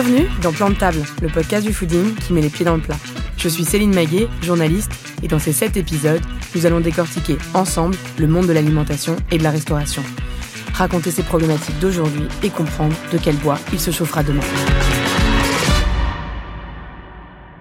Bienvenue dans Plan de table, le podcast du fooding qui met les pieds dans le plat. Je suis Céline Maguet, journaliste, et dans ces 7 épisodes, nous allons décortiquer ensemble le monde de l'alimentation et de la restauration. Raconter ses problématiques d'aujourd'hui et comprendre de quel bois il se chauffera demain.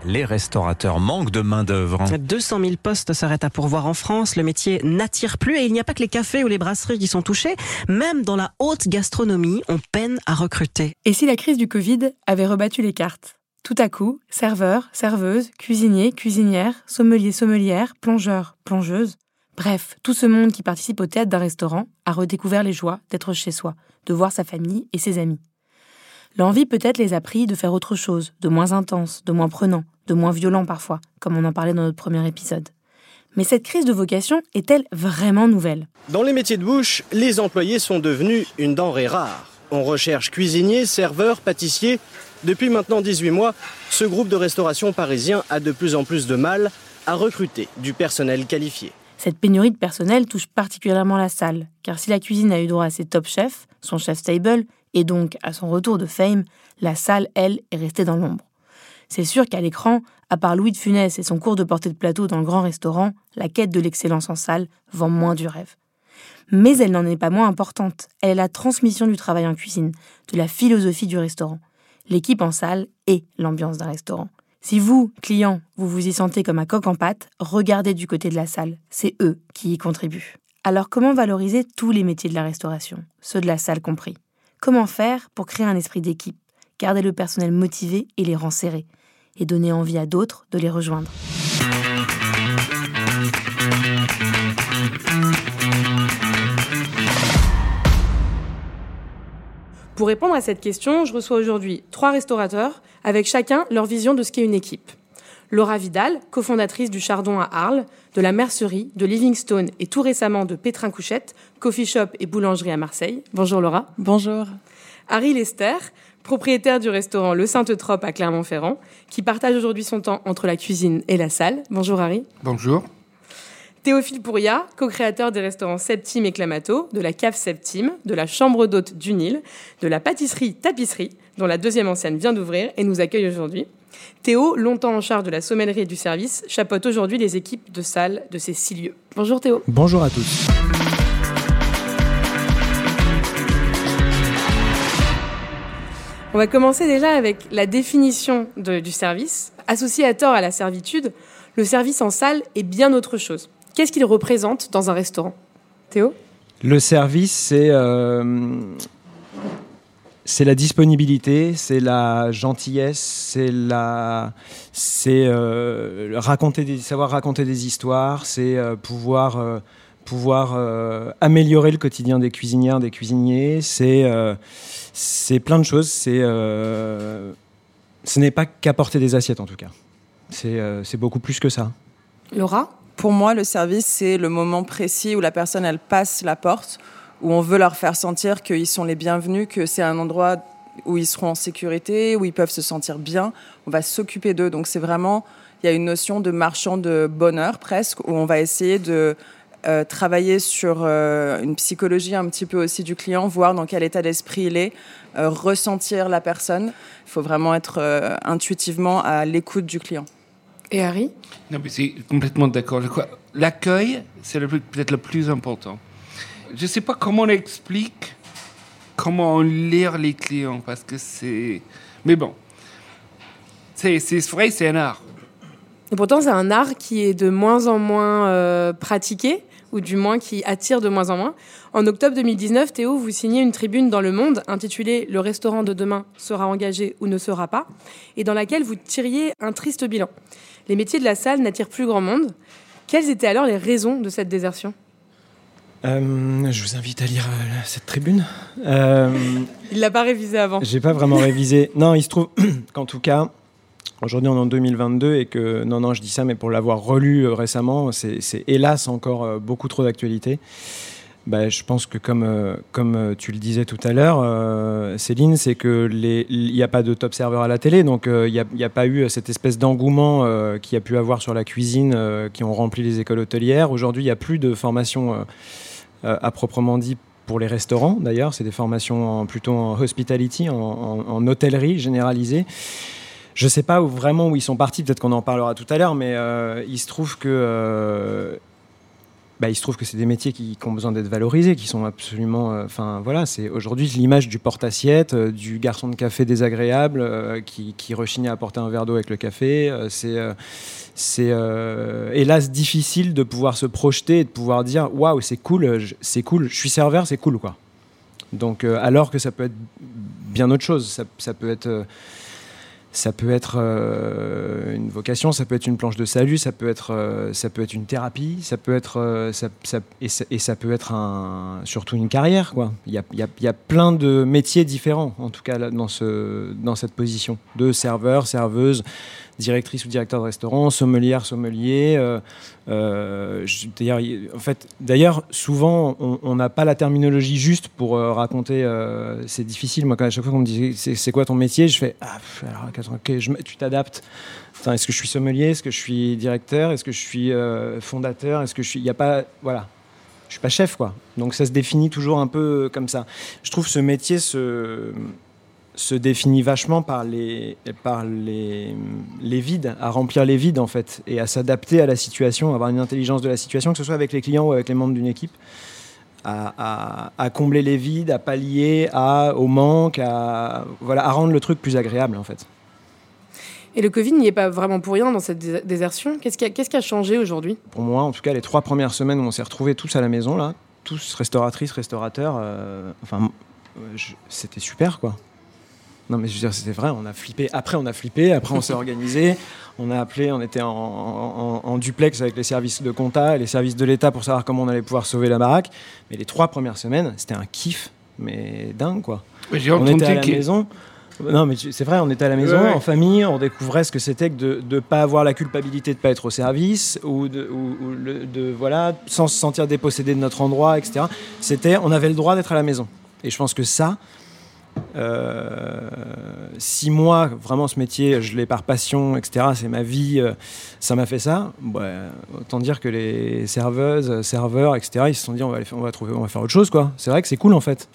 Les restaurateurs manquent de main-d'œuvre. 200 000 postes s'arrêtent à pourvoir en France. Le métier n'attire plus et il n'y a pas que les cafés ou les brasseries qui sont touchés. Même dans la haute gastronomie, on peine à recruter. Et si la crise du Covid avait rebattu les cartes? Tout à coup, serveurs, serveuses, cuisiniers, cuisinières, sommeliers, sommelières, plongeurs, plongeuses, bref, tout ce monde qui participe au théâtre d'un restaurant a redécouvert les joies d'être chez soi, de voir sa famille et ses amis. L'envie peut-être les a pris de faire autre chose, de moins intense, de moins prenant, de moins violent parfois, comme on en parlait dans notre premier épisode. Mais cette crise de vocation est-elle vraiment nouvelle? Dans les métiers de bouche, les employés sont devenus une denrée rare. On recherche cuisiniers, serveurs, pâtissiers. Depuis maintenant 18 mois, ce groupe de restauration parisien a de plus en plus de mal à recruter du personnel qualifié. Cette pénurie de personnel touche particulièrement la salle, car si la cuisine a eu droit à ses top chefs, son chef stable, et donc à son retour de fame, la salle, elle, est restée dans l'ombre. C'est sûr qu'à l'écran, à part Louis de Funès et son cours de portée de plateau dans le grand restaurant, la quête de l'excellence en salle vend moins du rêve. Mais elle n'en est pas moins importante. Elle est la transmission du travail en cuisine, de la philosophie du restaurant. L'équipe en salle est l'ambiance d'un restaurant. Si vous, client, vous vous y sentez comme un coq en pâte, regardez du côté de la salle. C'est eux qui y contribuent. Alors comment valoriser tous les métiers de la restauration, ceux de la salle compris? Comment faire pour créer un esprit d'équipe, garder le personnel motivé et les rangs serrés et donner envie à d'autres de les rejoindre. Pour répondre à cette question, je reçois aujourd'hui trois restaurateurs avec chacun leur vision de ce qu'est une équipe. Laura Vidal, cofondatrice du Chardon à Arles, de la Mercerie, de Livingstone et tout récemment de Pétrin Couchette, coffee shop et boulangerie à Marseille. Bonjour Laura. Bonjour. Harry Lester, propriétaire du restaurant Le Sainte-Trope à Clermont-Ferrand, qui partage aujourd'hui son temps entre la cuisine et la salle. Bonjour Harry. Bonjour. Théophile Pouria, co-créateur des restaurants Septime et Clamato, de la cave Septime, de la chambre d'hôte du Nil, de la pâtisserie Tapisserie, dont la deuxième enseigne vient d'ouvrir et nous accueille aujourd'hui. Théo, longtemps en charge de la sommellerie et du service, chapeaute aujourd'hui les équipes de salle de ces six lieux. Bonjour Théo. Bonjour à tous. On va commencer déjà avec la définition du service. Associé à tort à la servitude, le service en salle est bien autre chose. Qu'est-ce qu'il représente dans un restaurant? Théo? Le service, c'est euh, c'est la disponibilité, c'est la gentillesse, c'est la, c'est euh, savoir raconter des histoires, c'est euh, pouvoir pouvoir améliorer le quotidien des cuisinières, des cuisiniers. C'est c'est plein de choses. C'est ce n'est pas qu'apporter des assiettes en tout cas. C'est beaucoup plus que ça. Laura? Pour moi, le service, c'est le moment précis où la personne, elle passe la porte, où on veut leur faire sentir qu'ils sont les bienvenus, que c'est un endroit où ils seront en sécurité, où ils peuvent se sentir bien. On va s'occuper d'eux. Donc c'est vraiment, il y a une notion de marchand de bonheur presque, où on va essayer de euh, travailler sur euh, une psychologie un petit peu aussi du client, voir dans quel état d'esprit il est, euh, ressentir la personne. Il faut vraiment être intuitivement à l'écoute du client. Et Harry? Non, mais c'est complètement d'accord. L'accueil, c'est peut-être le plus important. Je ne sais pas comment on explique comment lire les clients, parce que c'est... Mais bon, c'est vrai, c'est un art. Et pourtant, c'est un art qui est de moins en moins pratiqué ou du moins qui attire de moins en moins. En octobre 2019, Théo, vous signez une tribune dans Le Monde intitulée Le restaurant de demain sera engagé ou ne sera pas, et dans laquelle vous tiriez un triste bilan. Les métiers de la salle n'attirent plus grand monde. Quelles étaient alors les raisons de cette désertion? Euh, je vous invite à lire euh, cette tribune. Euh, Il l'a pas révisé avant. J'ai pas vraiment révisé. Non, il se trouve qu'en tout cas, Aujourd'hui, on est en 2022 et que, non, non, je dis ça, mais pour l'avoir relu euh, récemment, c'est hélas encore euh, beaucoup trop d'actualité. Bah, je pense que comme, euh, comme tu le disais tout à l'heure, Céline, c'est que il n'y a pas de top serveur à la télé, donc il n'y a, a, pas eu cette espèce d'engouement qu'il y a pu avoir sur la cuisine qui ont rempli les écoles hôtelières. Aujourd'hui, il n'y a plus de formation à proprement dit pour les restaurants d'ailleurs. C'est des formations plutôt en hospitality, en, hôtellerie généralisée. Je ne sais pas vraiment où ils sont partis, peut-être qu'on en parlera tout à l'heure, mais il se trouve que bah, il se trouve que c'est des métiers qui, ont besoin d'être valorisés, qui sont absolument. Euh, enfin, voilà, c'est aujourd'hui l'image du porte-assiette, euh, du garçon de café désagréable euh, qui, qui à apporter un verre d'eau avec le café. c'est hélas difficile de pouvoir se projeter et de pouvoir dire waouh, c'est cool, c'est cool, je suis serveur, c'est cool, quoi. Donc, alors que ça peut être bien autre chose, ça peut être ça peut être euh, une vocation, ça peut être une planche de salut, ça peut être, euh, ça peut être une thérapie, ça peut être, euh, ça, et, ça, peut être surtout une carrière. Quoi. Il, y a, il, y a, il y a plein de métiers différents, en tout cas dans, ce, dans cette position, de serveur, serveuse, directrice ou directeur de restaurant, sommelière, sommelier. Euh, euh, d'ailleurs, en fait, d'ailleurs, souvent, on n'a pas la terminologie juste pour euh, raconter. c'est difficile. Moi, quand à chaque fois qu'on me dit c'est quoi ton métier, je fais ah, alors, tu t'adaptes. Est-ce que je suis sommelier Est-ce que je suis directeur Est-ce que je suis fondateur Est-ce que je suis Il n'y a pas voilà. Je suis pas chef quoi. Donc ça se définit toujours un peu comme ça. Je trouve ce métier se se définit vachement par les, par les, les vides, à remplir les vides en fait, et à s'adapter à la situation, à avoir une intelligence de la situation, que ce soit avec les clients ou avec les membres d'une équipe, à, à, combler les vides, à pallier à, au manque, à, voilà, à rendre le truc plus agréable en fait. Et le Covid n'y est pas vraiment pour rien dans cette désertion. Qu'est-ce qui a, qu'est-ce qui a changé aujourd'hui? Pour moi, en tout cas, les trois premières semaines où on s'est retrouvés tous à la maison, là, tous restauratrices, restaurateurs, euh, enfin, c'était super quoi. Non, mais je veux dire, c'était vrai, on a flippé. Après, on a flippé, après, on s'est organisé. On a appelé, on était en, duplex avec les services de compta et les services de l'État pour savoir comment on allait pouvoir sauver la baraque. Mais les trois premières semaines, c'était un kiff, mais dingue, quoi. on était à la maison. Non, mais c'est vrai, on était à la maison, en famille, on découvrait ce que c'était que de ne pas avoir la culpabilité de ne pas être au service, ou, de, de, voilà, sans se sentir dépossédé de notre endroit, etc. C'était, on avait le droit d'être à la maison. Et je pense que ça, si moi, vraiment, ce métier, je l'ai par passion, etc., c'est ma vie, euh, ça m'a fait ça, bah, autant dire que les serveuses, serveurs, etc., ils se sont dit, on va, on va, trouver, on va faire autre chose, quoi. C'est vrai que c'est cool, en fait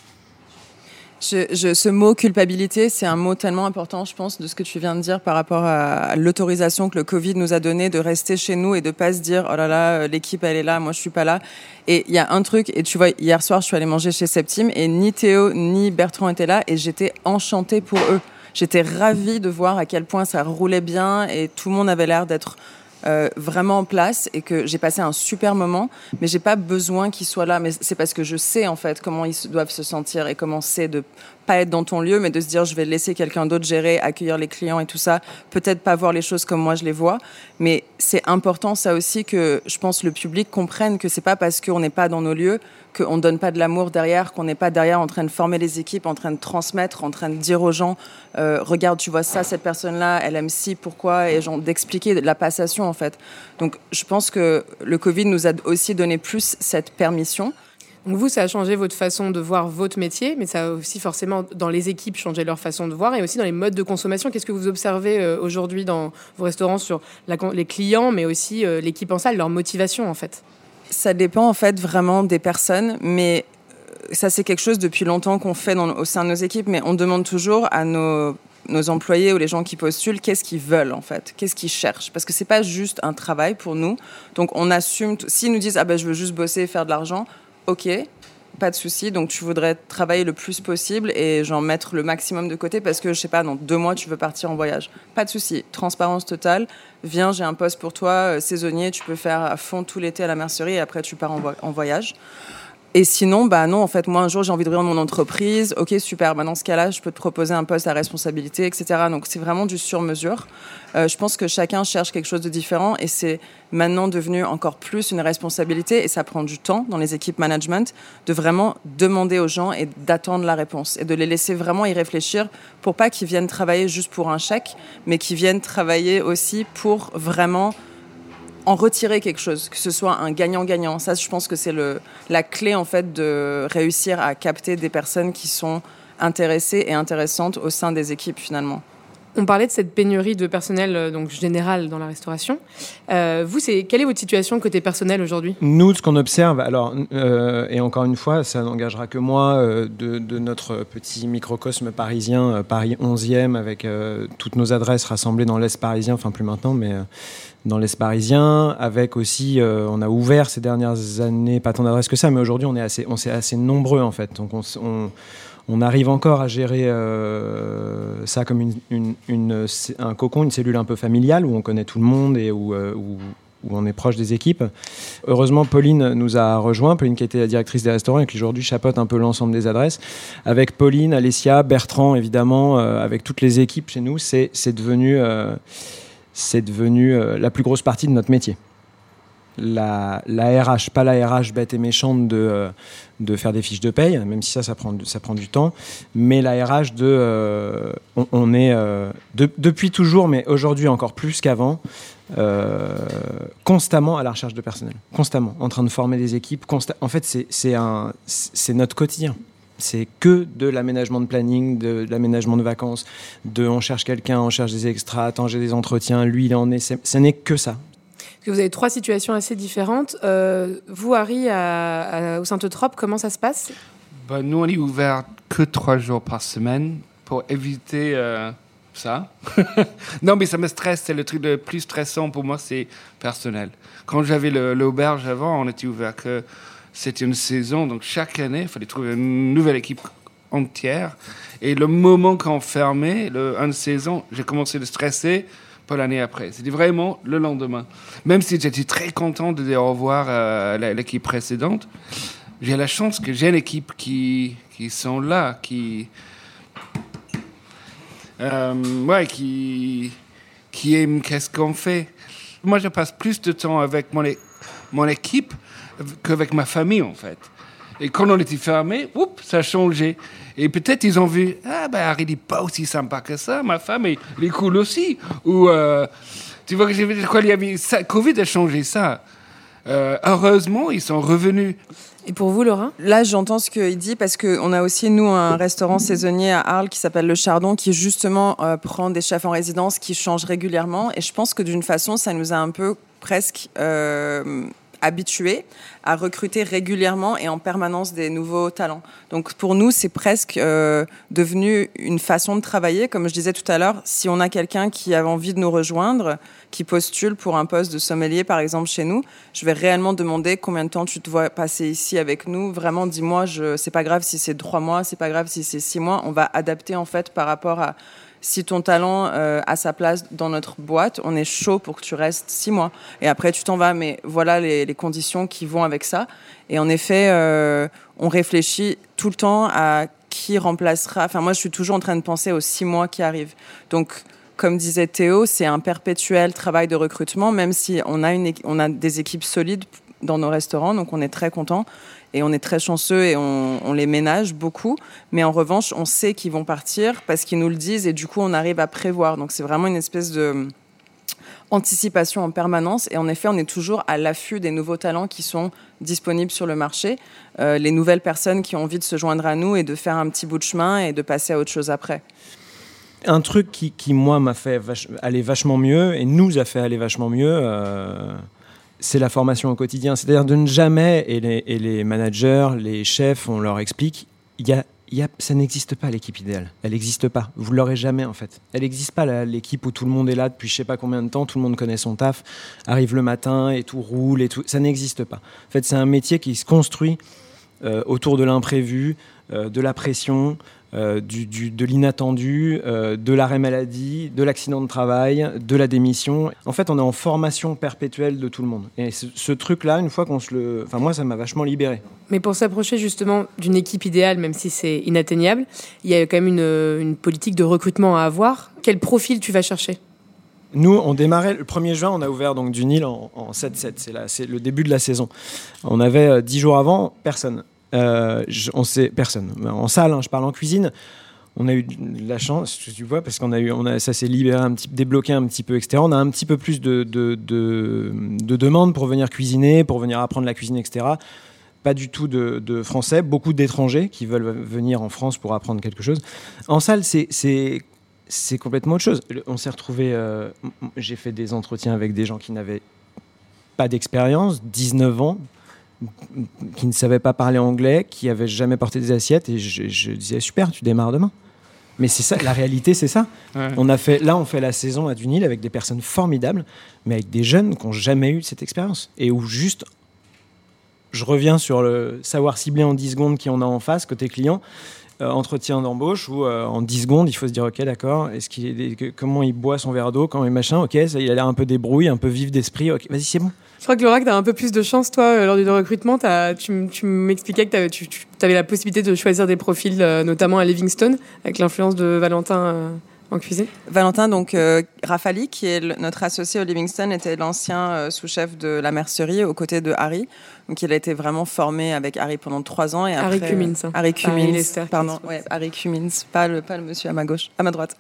ce mot culpabilité, c'est un mot tellement important, je pense, de ce que tu viens de dire par rapport à, l'autorisation que le Covid nous a donnée de rester chez nous et de pas se dire oh là là, l'équipe elle est là, moi je suis pas là. Et il y a un truc, et tu vois, hier soir je suis allée manger chez Septime et ni Théo ni Bertrand étaient là et j'étais enchantée pour eux. J'étais ravie de voir à quel point ça roulait bien et tout le monde avait l'air d'être euh, vraiment en place et que j'ai passé un super moment, mais j'ai pas besoin qu'ils soient là. Mais c'est parce que je sais en fait comment ils doivent se sentir et comment c'est de pas être dans ton lieu, mais de se dire je vais laisser quelqu'un d'autre gérer, accueillir les clients et tout ça. Peut-être pas voir les choses comme moi je les vois, mais c'est important ça aussi que je pense le public comprenne que c'est pas parce qu'on n'est pas dans nos lieux qu'on ne donne pas de l'amour derrière, qu'on n'est pas derrière en train de former les équipes, en train de transmettre, en train de dire aux gens, euh, regarde, tu vois ça, cette personne-là, elle aime si, pourquoi, et genre d'expliquer la passation en fait. Donc je pense que le Covid nous a aussi donné plus cette permission. Donc vous, ça a changé votre façon de voir votre métier, mais ça a aussi forcément dans les équipes changé leur façon de voir et aussi dans les modes de consommation. Qu'est-ce que vous observez euh, aujourd'hui dans vos restaurants sur les clients, mais aussi euh, l'équipe en salle, leur motivation en fait? Ça dépend en fait vraiment des personnes, mais euh, ça c'est quelque chose depuis longtemps qu'on fait au sein de nos équipes, mais on demande toujours à nos nos employés ou les gens qui postulent, qu'est-ce qu'ils veulent en fait, qu'est-ce qu'ils cherchent, parce que c'est pas juste un travail pour nous. Donc on assume, s'ils nous disent ah ben je veux juste bosser et faire de l'argent, ok, pas de souci. Donc tu voudrais travailler le plus possible et j'en mettre le maximum de côté parce que je sais pas, dans deux mois tu veux partir en voyage. Pas de souci, transparence totale. Viens, j'ai un poste pour toi, euh, saisonnier, tu peux faire à fond tout l'été à la mercerie et après tu pars en voyage. Et sinon, bah non, en fait, moi un jour j'ai envie de dans mon entreprise. Ok, super. Bah dans ce cas-là, je peux te proposer un poste à responsabilité, etc. Donc c'est vraiment du sur-mesure. Euh, je pense que chacun cherche quelque chose de différent et c'est maintenant devenu encore plus une responsabilité et ça prend du temps dans les équipes management de vraiment demander aux gens et d'attendre la réponse et de les laisser vraiment y réfléchir pour pas qu'ils viennent travailler juste pour un chèque, mais qu'ils viennent travailler aussi pour vraiment en retirer quelque chose, que ce soit un gagnant-gagnant. Ça, je pense que c'est la clé en fait de réussir à capter des personnes qui sont intéressées et intéressantes au sein des équipes finalement. On parlait de cette pénurie de personnel euh, donc général dans la restauration. Euh, vous, c'est quelle est votre situation côté personnel aujourd'hui? Nous, ce qu'on observe, alors euh, et encore une fois, ça n'engagera que moi euh, de, de notre petit microcosme parisien, euh, Paris 11e, avec euh, toutes nos adresses rassemblées dans l'est parisien, enfin plus maintenant, mais euh, dans l'est parisien, avec aussi, euh, on a ouvert ces dernières années pas tant d'adresses que ça, mais aujourd'hui on est assez, on est assez nombreux en fait, donc on, arrive encore à gérer euh, ça comme un cocon, une cellule un peu familiale où on connaît tout le monde et où, euh, on est proche des équipes. Heureusement, Pauline nous a rejoint, Pauline qui était la directrice des restaurants et qui aujourd'hui chapeaute un peu l'ensemble des adresses. Avec Pauline, Alessia, Bertrand, évidemment, avec toutes les équipes chez nous, c'est devenu, c'est devenu euh, la plus grosse partie de notre métier. La, RH, pas la RH bête et méchante de, euh, de faire des fiches de paye, même si ça, ça prend, ça prend du temps, mais la RH de... euh, on, est, de- depuis toujours, mais aujourd'hui encore plus qu'avant, constamment à la recherche de personnel, constamment, en train de former des équipes. en fait, c'est notre quotidien. C'est que de l'aménagement de planning, de, de l'aménagement de vacances, de on cherche quelqu'un, on cherche des extras, attends, j'ai des entretiens, lui, il en est. Ce n'est que ça. Parce que vous avez trois situations assez différentes. Euh, vous, Harry, à, à- au Saint-Eutrope, comment ça se passe? Ben, nous, on est ouvert que trois jours par semaine pour éviter euh, ça. non, mais ça me stresse. C'est le truc le plus stressant pour moi, c'est personnel. Quand j'avais l'auberge avant, on était ouvert que c'était une saison. Donc chaque année, il fallait trouver une nouvelle équipe entière. Et le moment qu'on fermait, le, saison, j'ai commencé à stresser pour l'année après. C'était vraiment le lendemain. Même si j'étais très content de revoir la- l'équipe précédente, j'ai la chance que j'ai une équipe qui, qui sont là, qui, euh, ouais, qui, qui aiment qu'est-ce qu'on fait. Moi, je passe plus de temps avec mon, mon équipe qu'avec ma famille, en fait. Et quand on était fermé, oups, ça a changé. Et peut-être ils ont vu, ah ben Harry n'est pas aussi sympa que ça, ma femme elle est cool aussi. Ou, euh, tu vois que j'ai quoi, il y avait ça, Covid a changé ça. Euh, heureusement, ils sont revenus. Et pour vous, Laura Là, j'entends ce qu'il dit parce qu'on a aussi, nous, un restaurant saisonnier à Arles qui s'appelle Le Chardon, qui justement euh, prend des chefs en résidence qui changent régulièrement. Et je pense que d'une façon, ça nous a un peu presque euh, habitués à recruter régulièrement et en permanence des nouveaux talents. Donc pour nous, c'est presque euh, devenu une façon de travailler. Comme je disais tout à l'heure, si on a quelqu'un qui a envie de nous rejoindre, qui postule pour un poste de sommelier, par exemple, chez nous, je vais réellement demander combien de temps tu te vois passer ici avec nous. Vraiment, dis-moi, je, c'est pas grave si c'est trois mois, c'est pas grave si c'est six mois. On va adapter, en fait, par rapport à si ton talent euh, a sa place dans notre boîte, on est chaud pour que tu restes six mois. Et après, tu t'en vas. Mais voilà les, conditions qui vont avec ça. Et en effet, euh, on réfléchit tout le temps à qui remplacera. Enfin, moi, je suis toujours en train de penser aux six mois qui arrivent. Donc, comme disait Théo, c'est un perpétuel travail de recrutement, même si on a, une, on a des équipes solides dans nos restaurants, donc on est très content et on est très chanceux et on, les ménage beaucoup. Mais en revanche, on sait qu'ils vont partir parce qu'ils nous le disent et du coup, on arrive à prévoir. Donc c'est vraiment une espèce de anticipation en permanence et en effet on est toujours à l'affût des nouveaux talents qui sont disponibles sur le marché, euh, les nouvelles personnes qui ont envie de se joindre à nous et de faire un petit bout de chemin et de passer à autre chose après. Un truc qui, qui, moi, m'a fait aller vachement mieux et nous a fait aller vachement mieux, euh, c'est la formation au quotidien. C'est-à-dire de ne jamais, et les, managers, les chefs, on leur explique, y a, y a, ça n'existe pas l'équipe idéale. Elle n'existe pas. Vous ne l'aurez jamais en fait. Elle n'existe pas l'équipe où tout le monde est là depuis je sais pas combien de temps, tout le monde connaît son taf, arrive le matin et tout roule et tout. Ça n'existe pas. En fait, c'est un métier qui se construit euh, autour de l'imprévu, euh, de la pression, euh, du, du- de l'inattendu, euh, de l'arrêt maladie, de l'accident de travail, de la démission. En fait, on est en formation perpétuelle de tout le monde. Et ce, ce truc-là, une fois qu'on se le... Enfin, moi, ça m'a vachement libéré. Mais pour s'approcher justement d'une équipe idéale, même si c'est inatteignable, il y a quand même une, une politique de recrutement à avoir. Quel profil tu vas chercher? Nous, on démarrait le 1er juin, on a ouvert donc du Nil en, en 7-7. C'est, le début de la saison. On avait euh, 10 jours avant, personne. Euh, on sait, personne. En salle, hein, je parle en cuisine. On a eu de la chance, tu vois, parce qu'on a eu, on a, ça s'est libéré un petit, débloqué un petit peu, etc. On a un petit peu plus de, de, de, de demandes pour venir cuisiner, pour venir apprendre la cuisine, etc. Pas du tout de, Français, beaucoup d'étrangers qui veulent venir en France pour apprendre quelque chose. En salle, c'est, complètement autre chose. On s'est retrouvé. euh, J'ai fait des entretiens avec des gens qui n'avaient pas d'expérience, 19 ans, qui ne savaient pas parler anglais, qui n'avaient jamais porté des assiettes, et je, je disais super, tu démarres demain. Mais c'est ça, la réalité, c'est ça. Ouais. On a fait, là, on fait la saison à Dunil avec des personnes formidables, mais avec des jeunes qui n'ont jamais eu cette expérience. Et où juste, je reviens sur le savoir cibler en 10 secondes qui on a en face, côté client, euh, entretien d'embauche, où euh, en 10 secondes, il faut se dire, OK, d'accord, est-ce qu'il est comment il boit son verre d'eau, quand il machin, OK, ça, il a l'air un peu débrouille, un peu vif d'esprit, vas-y, c'est bon. Je crois que Laura, que tu as un peu plus de chance, toi, euh, lors du recrutement. Tu, m'expliquais que tu, avais la possibilité de choisir des profils, notamment à Livingstone, avec l'influence de Valentin en cuisine? Valentin, donc euh, Rafali, qui est le- notre associé au Livingston, était l'ancien euh, sous-chef de la mercerie aux côtés de Harry. Donc il a été vraiment formé avec Harry pendant trois ans. Et Harry après, Cummins, hein. Harry Harry Cummins. Lester, qui pardon, ouais, Harry Cummins, pas le, pas le monsieur à ma gauche, à ma droite.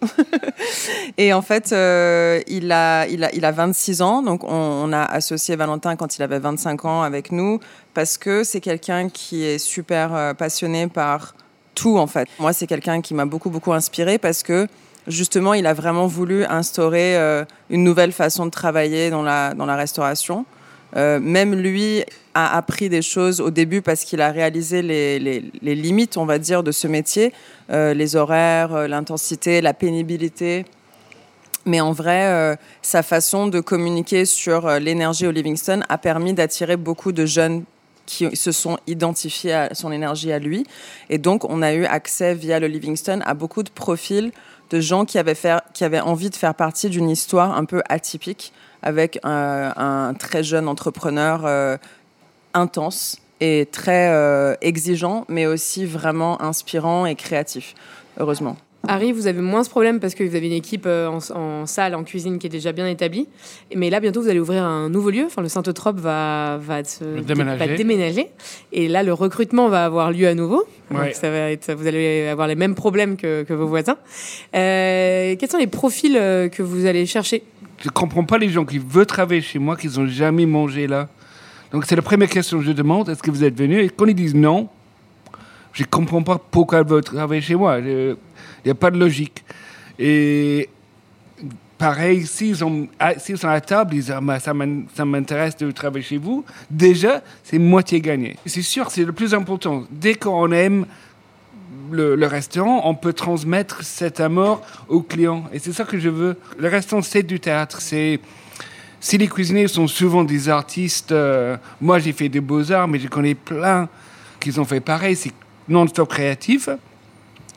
et en fait, euh, il, a, il, a, il a 26 ans. Donc on, on a associé Valentin quand il avait 25 ans avec nous parce que c'est quelqu'un qui est super euh, passionné par tout en fait. Moi, c'est quelqu'un qui m'a beaucoup beaucoup inspiré parce que justement, il a vraiment voulu instaurer euh, une nouvelle façon de travailler dans la dans la restauration. Euh, même lui a appris des choses au début parce qu'il a réalisé les, les, limites, on va dire, de ce métier, euh, les horaires, l'intensité, la pénibilité. Mais en vrai, sa façon de communiquer sur l'énergie au Livingston a permis d'attirer beaucoup de jeunes qui se sont identifiés à son énergie à lui. Et donc, on a eu accès via le Livingston à beaucoup de profils de gens qui avaient, faire, qui avaient envie de faire partie d'une histoire un peu atypique avec euh, un très jeune entrepreneur euh, intense et très euh, exigeant, mais aussi vraiment inspirant et créatif, heureusement. Harry, vous avez moins ce problème parce que vous avez une équipe euh, en, en salle, en cuisine qui est déjà bien établie. Mais là, bientôt, vous allez ouvrir un nouveau lieu. Enfin, le Saint-Eutrope va, va, se- Déménager. va déménager. Et là, le recrutement va avoir lieu à nouveau. Donc, Ouais. ça va être, vous allez avoir les mêmes problèmes que, que vos voisins. Euh, quels sont les profils euh, que vous allez chercher? Je comprends pas les gens qui veulent travailler chez moi, qui n'ont jamais mangé là. Donc c'est la première question que je demande, est-ce que vous êtes venu? Et quand ils disent non, je comprends pas pourquoi ils veulent travailler chez moi. Il n'y a pas de logique. Et pareil, s'ils sont, s'ils sont à table, ils disent ah, bah, ça m'in- ça m'intéresse de travailler chez vous. Déjà, c'est moitié gagné. C'est sûr, c'est le plus important. Dès qu'on aime le, restaurant, on peut transmettre cet amour aux clients. Et c'est ça que je veux. Le restaurant, c'est du théâtre. C'est si les cuisiniers sont souvent des artistes, euh, moi j'ai fait des beaux-arts, mais je connais plein qui ont fait pareil. Non-stop créatif.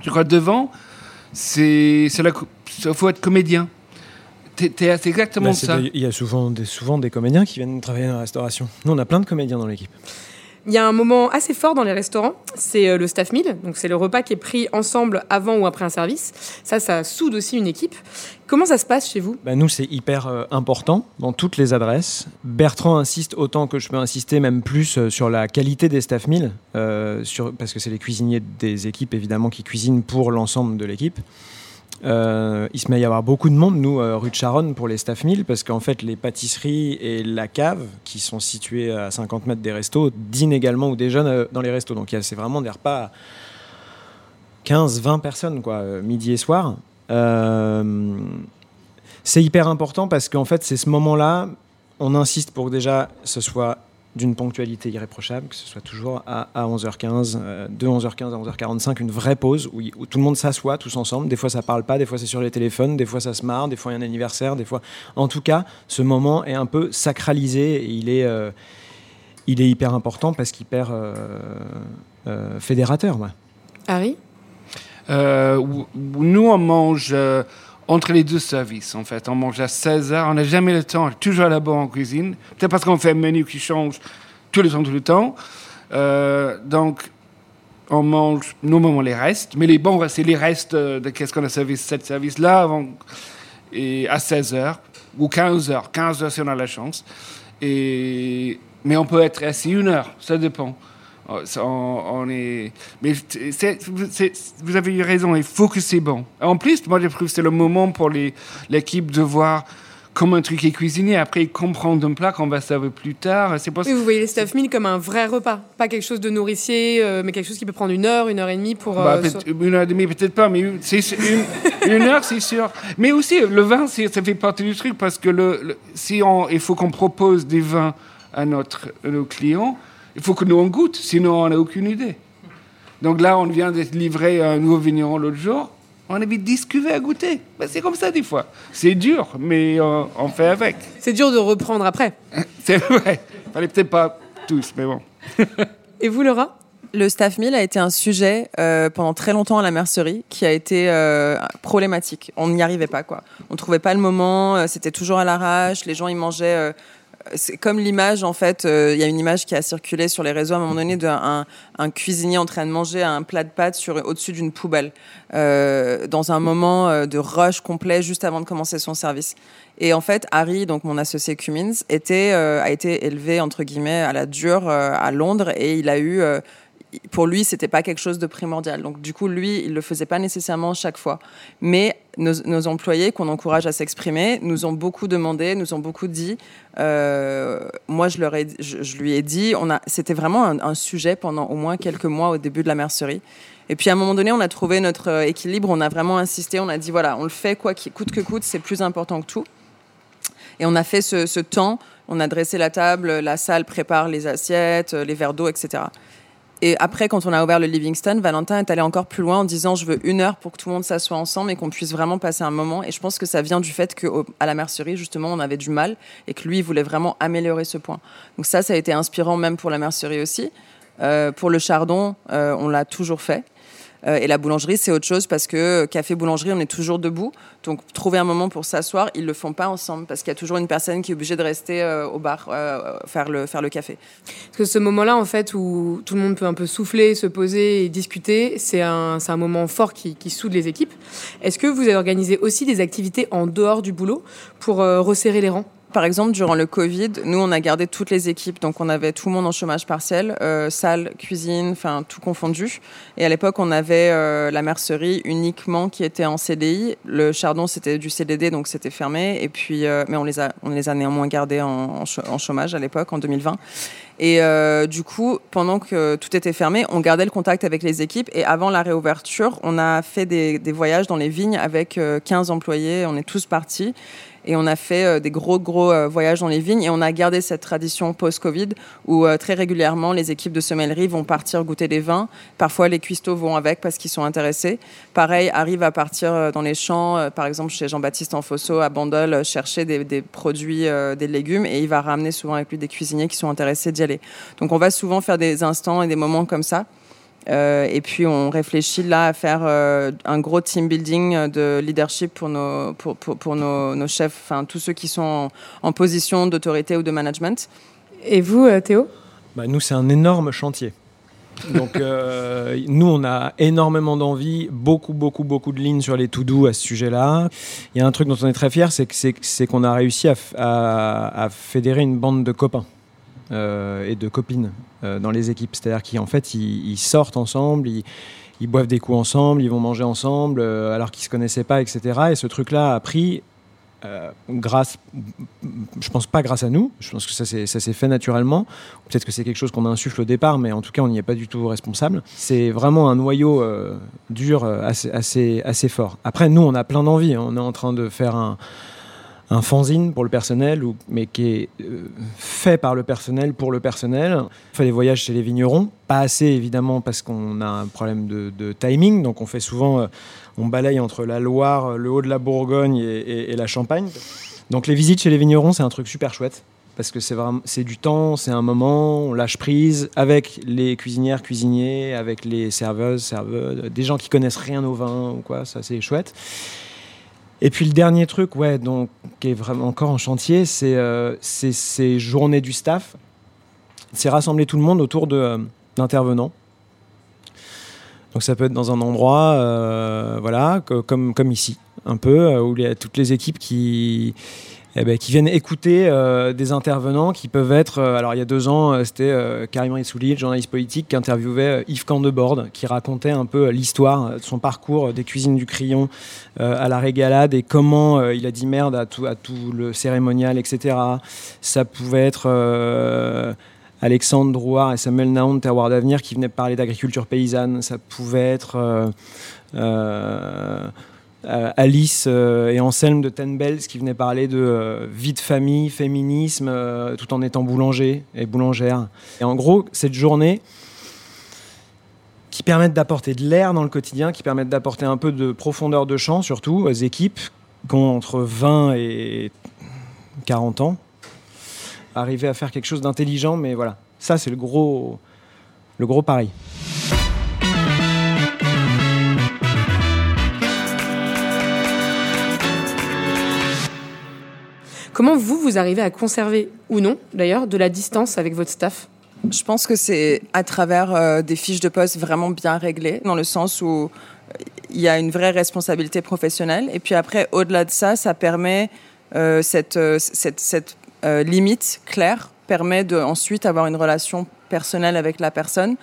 Je crois devant, c'est il faut être comédien. C'est exactement Bah, ça. Il y a souvent des, souvent des comédiens qui viennent travailler dans la restauration. Nous, on a plein de comédiens dans l'équipe. Il y a un moment assez fort dans les restaurants, c'est euh, le staff meal. Donc c'est le repas qui est pris ensemble avant ou après un service. Ça, ça soude aussi une équipe. Comment ça se passe chez vous? Bah, nous, c'est hyper euh, important dans toutes les adresses. Bertrand insiste autant que je peux insister, même plus, euh, sur la qualité des staff meals, parce que c'est les cuisiniers des équipes, évidemment, qui cuisinent pour l'ensemble de l'équipe. Euh, il se met à y avoir beaucoup de monde, nous, euh, rue de Charonne, pour les staff meals, parce qu'en fait, les pâtisseries et la cave, qui sont situées à 50 mètres des restos, dînent également ou déjeunent euh, dans les restos. Donc, c'est vraiment des repas à 15, 20 personnes, quoi, midi et soir. C'est hyper important parce qu'en fait, c'est ce moment-là, on insiste pour que déjà ce soit d'une ponctualité irréprochable, que ce soit toujours à, à 11h15, euh, de 11h15 à 11h45, une vraie pause où, tout le monde s'assoit tous ensemble. Des fois, ça parle pas, des fois, c'est sur les téléphones, des fois, ça se marre, des fois, il y a un anniversaire, des fois. En tout cas, ce moment est un peu sacralisé et il est, euh, il est hyper important parce qu'il perd euh, euh, fédérateur. ouais. Harry? Euh, nous, on mange euh, entre les deux services, en fait. On mange à 16 heures. On n'a jamais le temps. Toujours là-bas en cuisine. Peut-être parce qu'on fait un menu qui change tous les temps, tout le temps. Donc, on mange normalement les restes. Mais les bons, c'est les restes de qu'est-ce qu'on a servi cette service-là avant, à 16 heures ou 15 heures. 15 heures si on a la chance. Et, mais on peut être assis une heure. Ça dépend. Oh, On, est... Mais vous avez eu raison, il faut que c'est bon. En plus, moi, je trouve que c'est le moment pour l'équipe de voir comme un truc est cuisiné. Après, ils comprennent un plat qu'on va servir plus tard. C'est oui, vous voyez les stuff meal comme un vrai repas, pas quelque chose de nourricier, euh, mais quelque chose qui peut prendre une heure, une heure et demie pour. Bah, une heure et demie, peut-être pas, mais une, une, heure, c'est sûr. Mais aussi, le vin, ça fait partie du truc parce que le, si on, il faut qu'on propose des vins à, notre, à nos clients, il faut que nous on goûte, sinon on n'a aucune idée. Donc là, on vient d'être livré à un nouveau vigneron l'autre jour. On avait 10 cuvées à goûter. Ben, c'est comme ça des fois. C'est dur, mais euh, on fait avec. C'est dur de reprendre après. c'est vrai. Fallait peut-être pas tous, mais bon. Et vous, Laura? Le staff meal a été un sujet euh, pendant très longtemps à la mercerie qui a été euh, problématique. On n'y arrivait pas, quoi. On trouvait pas le moment. C'était toujours à l'arrache. Les gens, ils mangeaient c'est comme l'image en fait. Euh, il y a une image qui a circulé sur les réseaux à un moment donné d'un un cuisinier en train de manger un plat de pâtes sur au-dessus d'une poubelle euh, dans un moment euh, de rush complet juste avant de commencer son service. Et en fait, Harry, donc mon associé Cummins, était a été élevé entre guillemets à la dure à Londres et il a eu pour lui, c'était pas quelque chose de primordial. Donc, du coup, lui, il le faisait pas nécessairement chaque fois. Mais nos, employés, qu'on encourage à s'exprimer, nous ont beaucoup demandé, nous ont beaucoup dit. Euh, moi, je, lui ai dit, c'était vraiment un, sujet pendant au moins quelques mois au début de la mercerie. Et puis, à un moment donné, on a trouvé notre euh, équilibre, on a vraiment insisté, on a dit, voilà, on le fait quoi qu'il coûte que coûte, c'est plus important que tout. Et on a fait ce, ce temps, on a dressé la table, la salle prépare les assiettes, les verres d'eau, etc. Et après, quand on a ouvert le Livingston, Valentin est allé encore plus loin en disant je veux une heure pour que tout le monde s'assoie ensemble et qu'on puisse vraiment passer un moment. Et je pense que ça vient du fait qu'à la mercerie, justement, on avait du mal et que lui, il voulait vraiment améliorer ce point. Donc ça, ça a été inspirant même pour la mercerie aussi. Euh, pour le chardon, euh, on l'a toujours fait. Euh, et la boulangerie, c'est autre chose parce que café boulangerie, on est toujours debout. Donc trouver un moment pour s'asseoir, ils le font pas ensemble parce qu'il y a toujours une personne qui est obligée de rester euh, au bar euh, faire le faire le café. Parce que ce moment-là, en fait, où tout le monde peut un peu souffler, se poser et discuter, c'est un un moment fort qui, qui soude les équipes. Est-ce que vous avez organisé aussi des activités en dehors du boulot pour resserrer les rangs? Par exemple, durant le Covid, nous, on a gardé toutes les équipes. Donc, on avait tout le monde en chômage partiel, euh, salle, cuisine, enfin, tout confondu. Et à l'époque, on avait euh, la mercerie uniquement qui était en CDI. Le chardon, c'était du CDD, donc c'était fermé. Et puis, euh, mais on les a, on les a néanmoins gardés en, chômage à l'époque, en 2020. Et du coup, pendant que tout était fermé, on gardait le contact avec les équipes. Et avant la réouverture, on a fait des, des voyages dans les vignes avec 15 employés. On est tous partis. Et on a fait euh, des gros, gros euh, voyages dans les vignes. Et on a gardé cette tradition post-Covid où euh, très régulièrement, les équipes de semellerie vont partir goûter des vins. Parfois, les cuistots vont avec parce qu'ils sont intéressés. Pareil, arrivent à partir dans les champs, par exemple chez Jean-Baptiste Enfosso à Bandol, chercher des, des produits, des légumes. Et il va ramener souvent avec lui des cuisiniers qui sont intéressés d'y aller. Donc on va souvent faire des instants et des moments comme ça. Euh, et puis on réfléchit là à faire euh, un gros team building de leadership pour nos, pour, pour, pour nos, nos, chefs, enfin tous ceux qui sont en, position d'autorité ou de management. Et vous, euh, Théo? Bah, Nous, c'est un énorme chantier. Donc nous, on a énormément d'envie, beaucoup, beaucoup, beaucoup de lignes sur les to-do à ce sujet-là. Il y a un truc dont on est très fier, c'est qu'on a réussi à, à, à fédérer une bande de copains. Euh, et de copines euh, dans les équipes. C'est-à-dire qu'en fait, ils, sortent ensemble, ils, boivent des coups ensemble, ils vont manger ensemble, euh, alors qu'ils ne se connaissaient pas, etc. Et ce truc-là a pris, grâce, je pense pas grâce à nous, je pense que ça s'est fait naturellement. Peut-être que c'est quelque chose qu'on insuffle au départ, mais en tout cas, on n'y est pas du tout responsable. C'est vraiment un noyau dur assez, fort. Après, nous, on a plein d'envie. On est en train de faire un un fanzine pour le personnel, ou, mais qui est euh, fait par le personnel pour le personnel. On fait des voyages chez les vignerons, pas assez évidemment parce qu'on a un problème de, timing, donc on fait souvent, euh, on balaye entre la Loire, le haut de la Bourgogne et, la Champagne. Donc les visites chez les vignerons, c'est un truc super chouette parce que c'est vraiment c'est du temps, c'est un moment, on lâche prise avec les cuisinières, cuisiniers, avec les serveuses, des gens qui connaissent rien au vin ou quoi, ça c'est chouette. Et puis le dernier truc, ouais, donc, qui est vraiment encore en chantier, c'est euh, ces journées du staff. C'est rassembler tout le monde autour euh, d'intervenants. Donc ça peut être dans un endroit, euh, voilà, comme, comme ici, un peu, où il y a toutes les équipes qui, eh ben, qui viennent écouter euh, des intervenants qui peuvent être. euh, alors, il y a deux ans, euh, c'était Karim Rissouli, le journaliste politique, qui interviewait Yves Candebord, qui racontait un peu l'histoire de son parcours des cuisines du Crillon à la régalade et comment il a dit merde à tout, le cérémonial, etc. Ça pouvait être. Alexandre Drouard et Samuel Naon Terroir d'Avenir qui venaient parler d'agriculture paysanne. Ça pouvait être Alice euh, et Anselme de Ten Bells qui venaient parler de euh, vie de famille, féminisme, euh, tout en étant boulanger et boulangère. Et en gros, cette journée qui permettent d'apporter de l'air dans le quotidien, qui permettent d'apporter un peu de profondeur de champ, surtout aux équipes qui ont entre 20 et 40 ans, arriver à faire quelque chose d'intelligent, mais voilà, ça c'est le gros, le gros pari. Comment vous, vous arrivez à conserver, ou non d'ailleurs, de la distance avec votre staff? Je pense que c'est à travers euh, des fiches de poste vraiment bien réglées, dans le sens où il y a une vraie responsabilité professionnelle. Et puis après, au-delà de ça, ça permet euh, cette, euh, cette, cette limite claire, permet de ensuite avoir une relation personnelle avec la personne.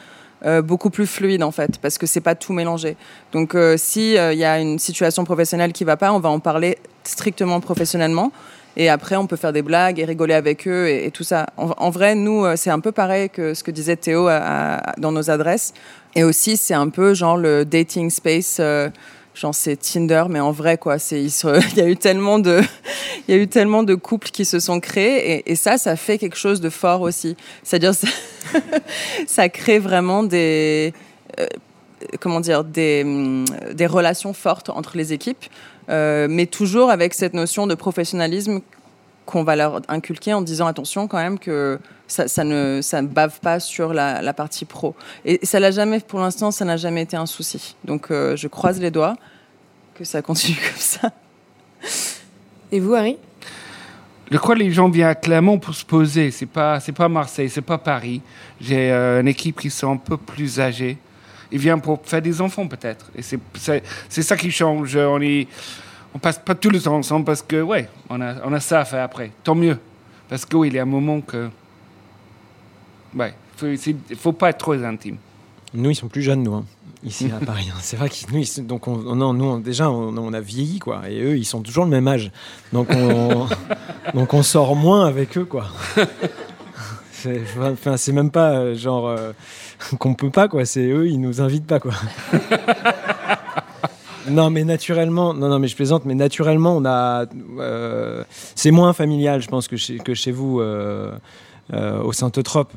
beaucoup plus fluide en fait parce que c'est pas tout mélangé donc euh, si il y a une situation professionnelle qui va pas on va en parler strictement professionnellement et après, on peut faire des blagues et rigoler avec eux et, tout ça. En, vrai, nous, euh, c'est un peu pareil que ce que disait Théo à- dans nos adresses. Et aussi, c'est un peu genre le dating space. euh, Genre c'est Tinder, mais en vrai quoi. C'est il, y a eu tellement de, il y a eu tellement de couples qui se sont créés et, ça, ça fait quelque chose de fort aussi. C'est-à-dire ça, crée vraiment des, euh, comment dire, hum, des relations fortes entre les équipes, euh, mais toujours avec cette notion de professionnalisme qu'on va leur inculquer en disant attention quand même que ça, ça ne ça ne bave pas sur la, la partie pro. Et ça l'a jamais, pour l'instant, ça n'a jamais été un souci. Donc euh, je croise les doigts que ça continue comme ça. Et vous, Harry? Je crois que les gens viennent à Clermont pour se poser. C'est pas, c'est pas Marseille, c'est pas Paris. J'ai euh, une équipe qui sont un peu plus âgés. Ils viennent pour faire des enfants peut-être. Et c'est, ça qui change. On est, on passe pas tout le temps ensemble parce que ouais, on a, on a ça à faire après. Tant mieux. Parce que oui, il y a un moment que, ouais, faut, c'est- faut pas être trop intime. Nous, ils sont plus jeunes, nous, hein, ici à Paris. hein. C'est vrai qu'ils nous, ils donc on, on- nous, on- déjà, on, on a vieilli, quoi. Et eux, ils sont toujours le même âge. Donc on, donc on sort moins avec eux, quoi. C'est, enfin, c'est même pas euh, genre euh, qu'on peut pas, quoi. C'est eux, ils nous invitent pas, quoi. Non, mais naturellement, non, non, mais je plaisante, mais naturellement, on a, euh, c'est moins familial, je pense, que chez, que chez vous. euh, euh, au Saint-Eutrope,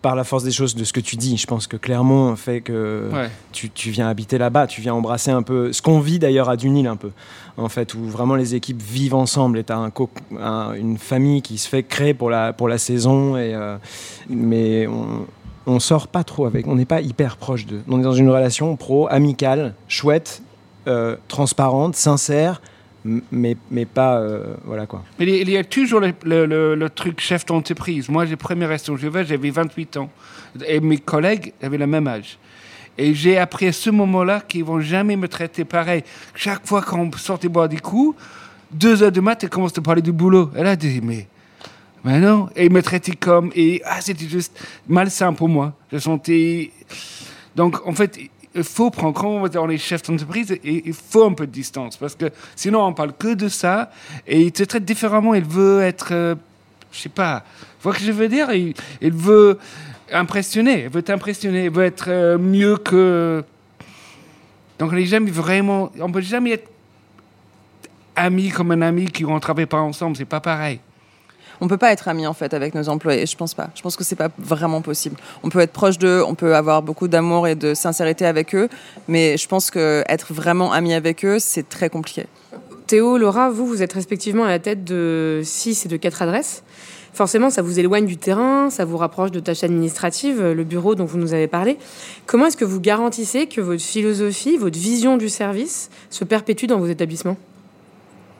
par la force des choses de ce que tu dis, je pense que Clermont fait que Ouais. tu, tu viens habiter là-bas, tu viens embrasser un peu ce qu'on vit d'ailleurs à Dunil un peu, en fait, où vraiment les équipes vivent ensemble et tu as un co- un- une famille qui se fait créer pour la, pour la saison, et, euh, mais on, on sort pas trop avec, on n'est pas hyper proche d'eux. On est dans une relation pro, amicale, chouette, euh, transparente, sincère, mais, mais pas. euh, voilà quoi. Mais il y a- toujours le, truc chef d'entreprise. Moi, le premier restaurant que je vais, j'avais 28 ans. Et mes collègues avaient le même âge. Et j'ai appris à ce moment-là qu'ils vont jamais me traiter pareil. Chaque fois qu'on sortait boire des coups, deux heures du matin, ils commencent à parler du boulot. Et là, je dis, mais, mais non. Et ils me traitaient comme. Et ah, c'était juste malsain pour moi. Je sentais. Donc, en fait, il faut prendre, quand on est chef d'entreprise, il il faut un peu de distance. Parce que sinon, on parle que de ça. Et il te traite différemment. Il veut être. euh, je sais pas. Vois ce que je veux dire? Il, il veut impressionner. Il veut t'impressionner. Il veut être euh, mieux que. Donc, on n'est jamais vraiment. On peut jamais être amis comme un ami qui on travaille pas ensemble. C'est pas pareil. On peut pas être amis en fait avec nos employés. Je pense pas. Je pense que c'est pas vraiment possible. On peut être proche d'eux, on peut avoir beaucoup d'amour et de sincérité avec eux, mais je pense que être vraiment ami avec eux, c'est très compliqué. Théo, Laura, vous, vous êtes respectivement à la tête de 6 et de 4 adresses. Forcément, ça vous éloigne du terrain, ça vous rapproche de tâches administratives, le bureau dont vous nous avez parlé. Comment est-ce que vous garantissez que votre philosophie, votre vision du service se perpétue dans vos établissements?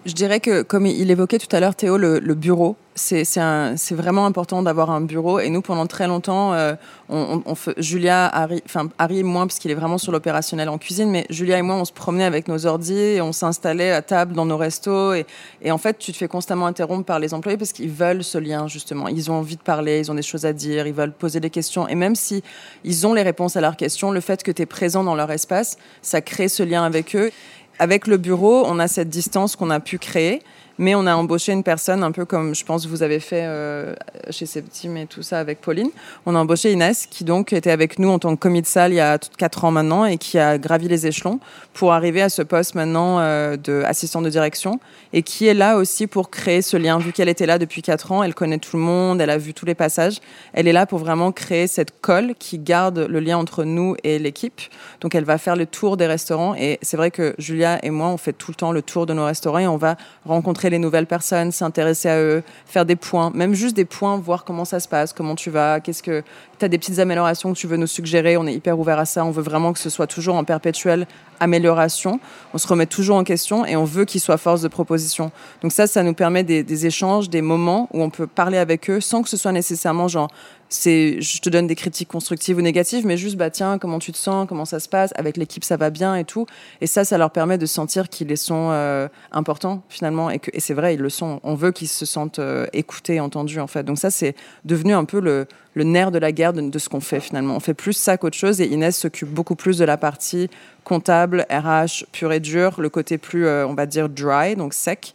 Je dirais que, comme il évoquait tout à l'heure Théo, le, le bureau, c'est vraiment important d'avoir un bureau. Et nous, pendant très longtemps, euh, on, on, Julia, Harry, enfin Harry parce qu'il est vraiment sur l'opérationnel en cuisine, mais Julia et moi, on se promenait avec nos ordi et on s'installait à table dans nos restos. Et, et, en fait, tu te fais constamment interrompre par les employés parce qu'ils veulent ce lien, justement. Ils ont envie de parler, ils ont des choses à dire, ils veulent poser des questions. Et même si ils ont les réponses à leurs questions, le fait que tu es présent dans leur espace, ça crée ce lien avec eux. Avec le bureau, on a cette distance qu'on a pu créer. Mais on a embauché une personne, un peu comme je pense vous avez fait euh, chez Septime et tout ça avec Pauline. On a embauché Inès, qui donc était avec nous en tant que commis de salle il y a 4 ans maintenant et qui a gravi les échelons pour arriver à ce poste maintenant euh, d'assistant de direction et qui est là aussi pour créer ce lien. Vu qu'elle était là depuis 4 ans, elle connaît tout le monde, elle a vu tous les passages. Elle est là pour vraiment créer cette colle qui garde le lien entre nous et l'équipe. Donc elle va faire le tour des restaurants et c'est vrai que Julia et moi, on fait tout le temps le tour de nos restaurants et on va rencontrer les nouvelles personnes, s'intéresser à eux, faire des points, même juste des points, voir comment ça se passe, comment tu vas, qu'est-ce que tu as des petites améliorations que tu veux nous suggérer. On est hyper ouvert à ça. On veut vraiment que ce soit toujours en perpétuelle amélioration. On se remet toujours en question et on veut qu'ils soient force de proposition. Donc ça, ça nous permet des, échanges, des moments où on peut parler avec eux sans que ce soit nécessairement genre c'est je te donne des critiques constructives ou négatives mais juste bah tiens comment tu te sens comment ça se passe avec l'équipe ça va bien et tout et ça ça leur permet de sentir qu'ils sont euh, importants finalement et que et c'est vrai ils le sont on veut qu'ils se sentent euh, écoutés entendus en fait donc ça c'est devenu un peu le, le nerf de la guerre de, ce qu'on fait finalement. On fait plus ça qu'autre chose et Inès s'occupe beaucoup plus de la partie comptable RH pur et dur le côté plus euh, on va dire dry donc sec.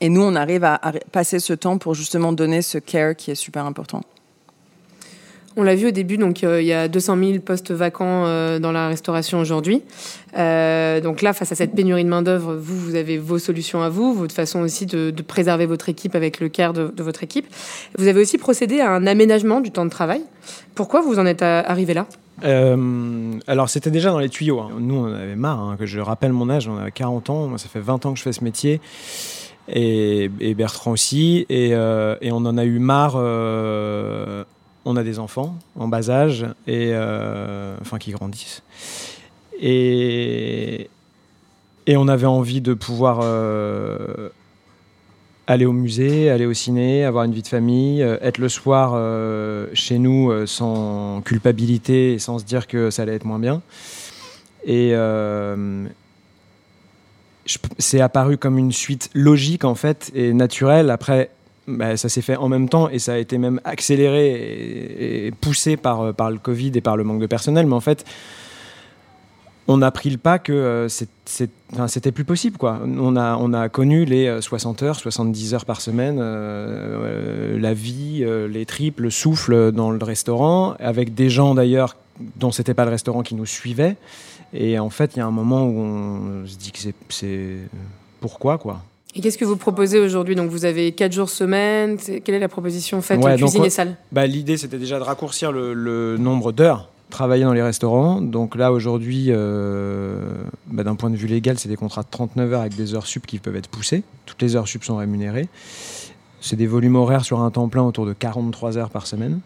Et nous on arrive à, à passer ce temps pour justement donner ce care qui est super important on l'a vu au début, donc euh, il y a 200 000 postes vacants euh, dans la restauration aujourd'hui. Euh, donc là, face à cette pénurie de main d'œuvre, vous, vous avez vos solutions à vous, votre façon aussi de, préserver votre équipe avec le care de, votre équipe. Vous avez aussi procédé à un aménagement du temps de travail. Pourquoi vous en êtes arrivé là? Alors c'était déjà dans les tuyaux. Hein. Nous on avait marre, hein, que je rappelle mon âge, on a 40 ans, moi ça fait 20 ans que je fais ce métier. Et, Bertrand aussi, et, on en a eu marre on a des enfants en bas âge, et, euh, enfin qui grandissent. Et, et on avait envie de pouvoir euh, aller au musée, aller au ciné, avoir une vie de famille, euh, être le soir chez nous sans culpabilité et sans se dire que ça allait être moins bien. Et c'est apparu comme une suite logique en fait et naturelle. Après, bah, ça s'est fait en même temps et ça a été même accéléré et, poussé par, par le Covid et par le manque de personnel. Mais en fait, on a pris le pas que euh, c'était plus possible. Quoi. On, a, on a connu les 60 heures, 70 heures par semaine, euh, la vie, euh, les tripes, le souffle dans le restaurant, avec des gens d'ailleurs dont c'était pas le restaurant qui nous suivait. Et en fait, il y a un moment où on se dit que c'est pourquoi quoi. Et qu'est-ce que vous proposez aujourd'hui? Donc vous avez 4 jours semaine. Quelle est la proposition faite ouais, en cuisine et salle bah, L'idée c'était déjà de raccourcir le, le nombre d'heures travailler dans les restaurants. Donc là aujourd'hui, euh, bah, d'un point de vue légal, c'est des contrats de 39 heures avec des heures sup qui peuvent être poussées. Toutes les heures sup sont rémunérées. C'est des volumes horaires sur un temps plein autour de 43 heures par semaine,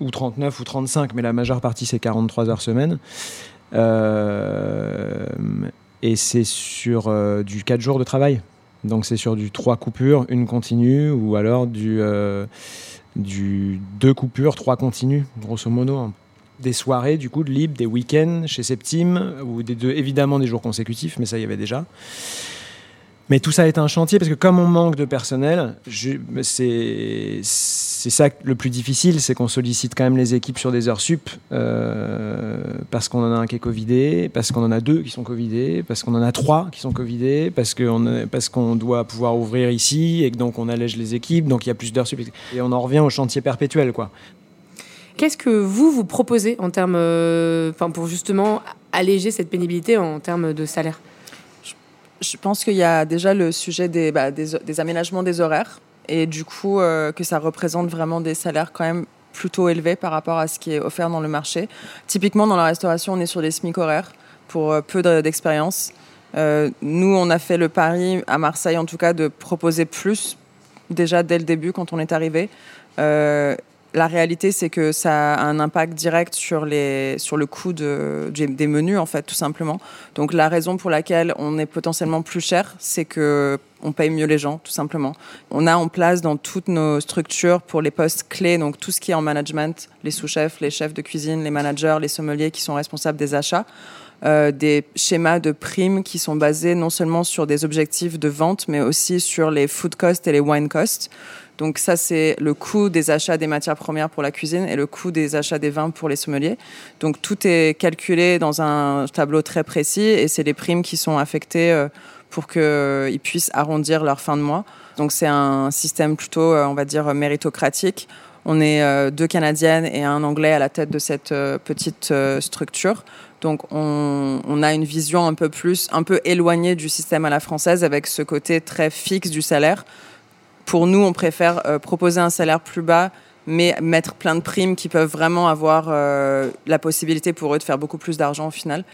ou 39 ou 35, mais la majeure partie c'est 43 heures semaine. Euh, et c'est sur euh, du 4 jours de travail. Donc c'est sur du 3 coupures, une continue, ou alors du, euh, du 2 coupures, 3 continues, grosso modo. Des soirées, du coup, de libre, des week-ends chez Septime, ou des deux, évidemment des jours consécutifs, mais ça, y avait déjà. Mais tout ça est un chantier parce que comme on manque de personnel, c'est ça le plus difficile, c'est qu'on sollicite quand même les équipes sur des heures sup euh, parce qu'on en a un qui est covidé, parce qu'on en a deux qui sont covidés, parce qu'on en a trois qui sont covidés, parce qu'on parce qu'on doit pouvoir ouvrir ici et donc on allège les équipes, donc il y a plus d'heures sup et on en revient au chantier perpétuel quoi. Qu'est-ce que vous vous proposez en termes, euh, pour justement alléger cette pénibilité en termes de salaire? Je pense qu'il y a déjà le sujet des, bah, des, aménagements des horaires et du coup euh, que ça représente vraiment des salaires quand même plutôt élevés par rapport à ce qui est offert dans le marché. Typiquement dans la restauration, on est sur des SMIC horaires pour euh, peu d'expérience. Euh, nous, on a fait le pari à Marseille, en tout cas, de proposer plus déjà dès le début quand on est arrivé. La réalité, c'est que ça a un impact direct sur, les, sur le coût de, des menus, en fait, tout simplement. Donc la raison pour laquelle on est potentiellement plus cher, c'est que on paye mieux les gens, tout simplement. On a en place dans toutes nos structures pour les postes clés, donc tout ce qui est en management, les sous-chefs, les chefs de cuisine, les managers, les sommeliers qui sont responsables des achats. Euh, des schémas de primes qui sont basés non seulement sur des objectifs de vente, mais aussi sur les food costs et les wine costs. Donc ça, c'est le coût des achats des matières premières pour la cuisine et le coût des achats des vins pour les sommeliers. Donc tout est calculé dans un tableau très précis et c'est les primes qui sont affectées euh, pour qu'ils puissent arrondir leur fin de mois. Donc c'est un système plutôt, euh, on va dire, méritocratique. On est deux Canadiennes et un Anglais à la tête de cette petite structure. Donc on, a une vision un peu plus, un peu éloignée du système à la française avec ce côté très fixe du salaire. Pour nous, on préfère euh, proposer un salaire plus bas, mais mettre plein de primes qui peuvent vraiment avoir euh, la possibilité pour eux de faire beaucoup plus d'argent au final.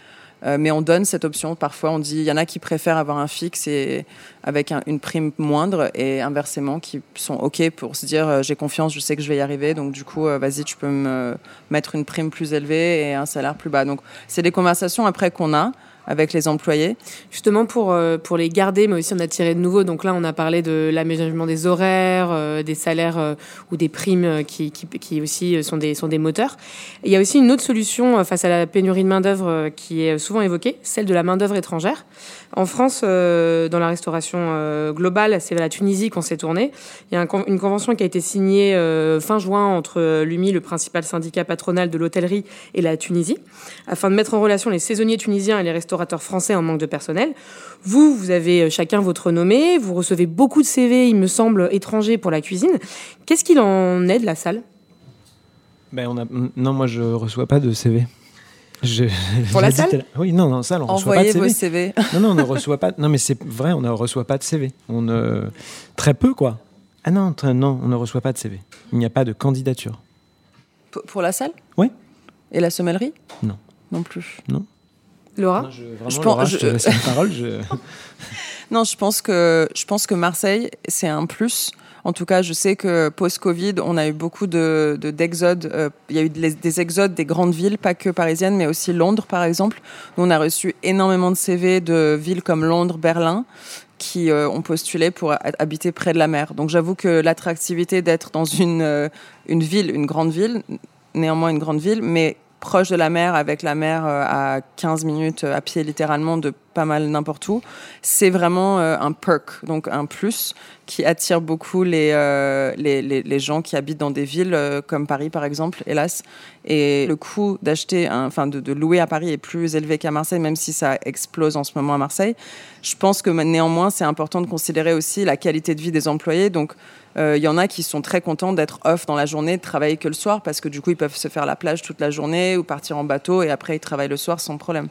Euh, mais on donne cette option. Parfois, on dit, il y en a qui préfèrent avoir un fixe et avec une prime moindre, et inversement, qui sont OK pour se dire, euh, j'ai confiance, je sais que je vais y arriver, donc du coup, euh, vas-y, tu peux me mettre une prime plus élevée et un salaire plus bas. Donc, c'est des conversations après qu'on a avec les employés. Justement pour, euh, pour les garder, mais aussi en attirer de nouveaux. Donc là, on a parlé de l'aménagement des horaires, euh, des salaires euh, ou des primes qui, qui, aussi sont des, sont des moteurs. il y a aussi une autre solution face à la pénurie de main-d'œuvre qui est souvent évoquée, celle de la main-d'œuvre étrangère. En France, dans la restauration globale, c'est la Tunisie qu'on s'est tourné. Il y a une convention qui a été signée fin juin entre l'UMI, le principal syndicat patronal de l'hôtellerie, et la Tunisie, afin de mettre en relation les saisonniers tunisiens et les restaurateurs français en manque de personnel. Vous, vous avez chacun votre renommée, vous recevez beaucoup de CV, il me semble, étrangers pour la cuisine. Qu'est-ce qu'il en est de la salle? Ben on a... Non, moi je reçois pas de CV. Pour la salle? Oui, non, non, salle, on reçoit pas de CV. vos CV. Non, non, on ne reçoit pas. Non, mais c'est vrai, on ne reçoit pas de CV. On ne... Très peu, quoi. Ah non, non, on ne reçoit pas de CV. Il n'y a pas de candidature. pour la salle? Oui. Et la sommellerie? Non. Non plus. Non. Laura je, je, pense, je... te la parole. non, je pense que je pense que Marseille, c'est un plus en tout cas, je sais que post-Covid, on a eu beaucoup de, d'exodes. Euh, il y a eu des exodes des grandes villes, pas que parisiennes, mais aussi Londres, par exemple. Nous, on a reçu énormément de CV de villes comme Londres, Berlin, qui euh, ont postulé pour habiter près de la mer. Donc j'avoue que l'attractivité d'être dans une, euh, une ville, une grande ville, néanmoins une grande ville, mais proche de la mer, avec la mer à 15 minutes à pied littéralement de pas mal n'importe où, c'est vraiment un perk, donc un plus qui attire beaucoup les, euh, les, les, gens qui habitent dans des villes euh, comme Paris, par exemple, hélas. Et le coût d'acheter, enfin de, louer à Paris est plus élevé qu'à Marseille, même si ça explose en ce moment à Marseille. Je pense que néanmoins, c'est important de considérer aussi la qualité de vie des employés. Donc, euh, il y en a qui sont très contents d'être off dans la journée, de travailler que le soir, parce que du coup, ils peuvent se faire la plage toute la journée ou partir en bateau et après, ils travaillent le soir sans problème.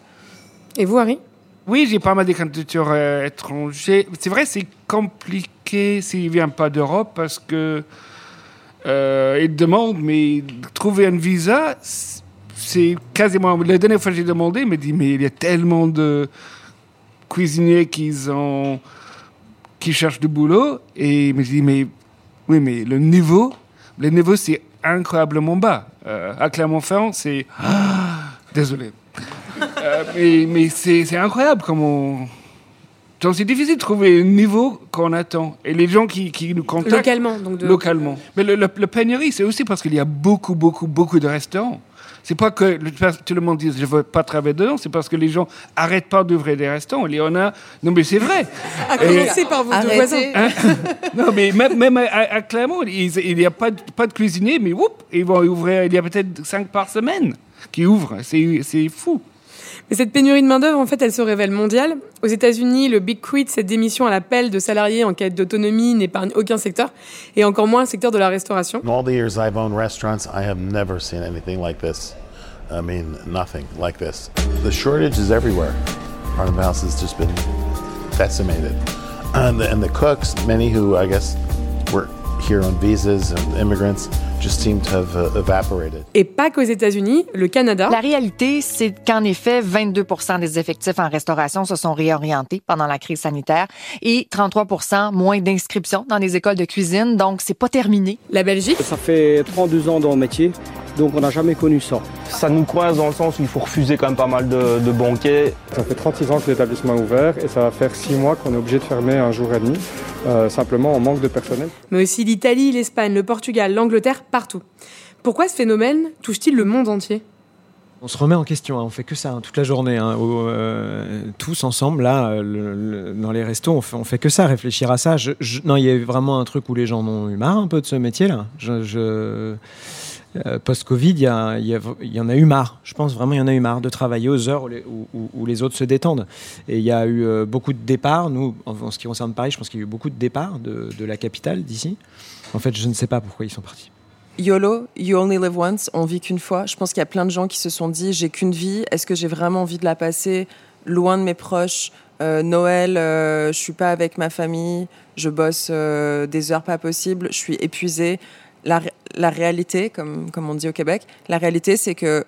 Et vous, Harry? Oui, j'ai pas mal de candidatures euh, étrangères. C'est vrai, c'est compliqué s'il ne vient pas d'Europe parce que euh, il demande, mais trouver un visa, c'est quasiment. La dernière fois que j'ai demandé, il m'a dit, mais il y a tellement de cuisiniers qui ont cherchent du boulot et il me dit, mais oui, mais le niveau, le niveau c'est incroyablement bas. Euh, à Clermont-Ferrand, c'est désolé. Mais, mais c'est incroyable comment. Donc c'est difficile de trouver un niveau qu'on attend. Et les gens qui, qui nous contactent... Localement. Donc Localement. Mais le, le, pénurie, c'est aussi parce qu'il y a beaucoup, beaucoup, beaucoup de restaurants. C'est pas que tout le monde dit je ne veux pas travailler dedans, c'est parce que les gens n'arrêtent pas d'ouvrir des restaurants. Il y en a. Non, mais c'est vrai. À commencer par vos deux voisins. Hein? non, mais même, même à, Clermont, il n'y a pas de, pas de cuisinier, mais whoop, ils vont ouvrir. Il y a peut-être cinq par semaine qui ouvrent. C'est fou. Mais cette pénurie de main-d'œuvre, en fait, elle se révèle mondiale. Aux États-Unis, le Big Quit, cette démission à l'appel de salariés en quête d'autonomie, n'épargne aucun secteur, et encore moins le secteur de la restauration. In all the years I've owned restaurants, I have never seen anything like this. I mean, nothing like this. The shortage is everywhere. Part of the house has just been decimated. And the, and the cooks, many who I guess were here on visas and immigrants just seem to have uh, evaporated. Et pas qu'aux États-Unis, le Canada. La réalité, c'est qu'en effet, 22% des effectifs en restauration se sont réorientés pendant la crise sanitaire et 33% moins d'inscriptions dans les écoles de cuisine. Donc, c'est pas terminé. La Belgique. Ça fait 32 ans dans le métier. Donc on n'a jamais connu ça. Ça nous coince dans le sens où il faut refuser quand même pas mal de, de banquets. Ça fait 36 ans que l'établissement est ouvert et ça va faire 6 mois qu'on est obligé de fermer un jour et demi. Euh, simplement en manque de personnel. Mais aussi l'Italie, l'Espagne, le Portugal, l'Angleterre, partout. Pourquoi ce phénomène touche-t-il le monde entier? On se remet en question, hein. on fait que ça hein, toute la journée, hein. euh, tous ensemble là, le, dans les restos, on fait, on fait que ça, réfléchir à ça. Je, non, il y a vraiment un truc où les gens en ont eu marre un peu de ce métier-là. Je, je euh, Post-Covid, il y, en a eu marre. Je pense vraiment il y en a eu marre de travailler aux heures où les, autres se détendent. Et il y a eu euh, beaucoup de départs. Nous, en, ce qui concerne Paris, je pense qu'il y a eu beaucoup de départs de, la capitale d'ici. En fait, je ne sais pas pourquoi ils sont partis. YOLO, you only live once, on vit qu'une fois. Je pense qu'il y a plein de gens qui se sont dit j'ai qu'une vie, est-ce que j'ai vraiment envie de la passer loin de mes proches euh, Noël, je suis pas avec ma famille, je bosse des heures pas possibles, je suis épuisée la réalité, comme, comme on dit au Québec, la réalité, c'est que